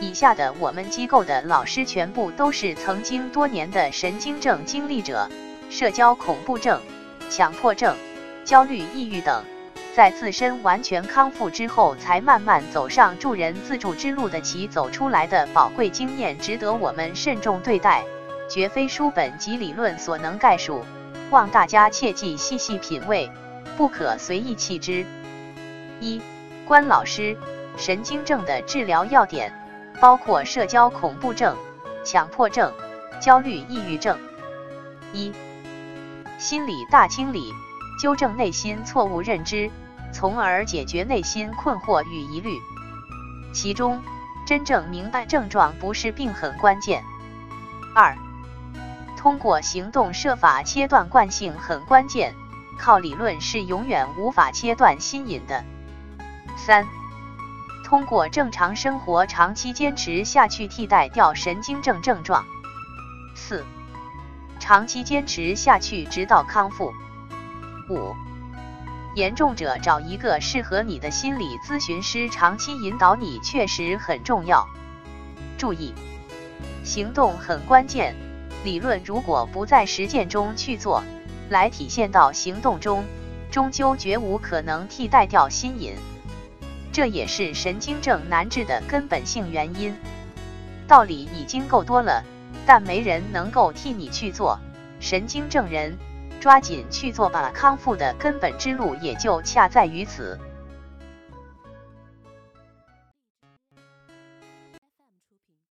以下的我们机构的老师全部都是曾经多年的神经症经历者，社交恐怖症、强迫症、焦虑、抑郁等，在自身完全康复之后，才慢慢走上助人自助之路的其走出来的宝贵经验，值得我们慎重对待，绝非书本及理论所能概述，望大家切记细细品味，不可随意弃之。一，关老师，神经症的治疗要点。包括社交恐怖症、强迫症、焦虑抑郁症。一、心理大清理，纠正内心错误认知，从而解决内心困惑与疑虑。其中，真正明白症状不是病很关键。二、通过行动设法切断惯性很关键，靠理论是永远无法切断心瘾的。三。通过正常生活长期坚持下去，替代掉神经症症状。四、长期坚持下去，直到康复。五、严重者找一个适合你的心理咨询师，长期引导你确实很重要。注意，行动很关键。理论如果不在实践中去做，来体现到行动中，终究绝无可能替代掉心瘾。这也是神经症难治的根本性原因。道理已经够多了，但没人能够替你去做。神经症人，抓紧去做吧，康复的根本之路也就恰在于此。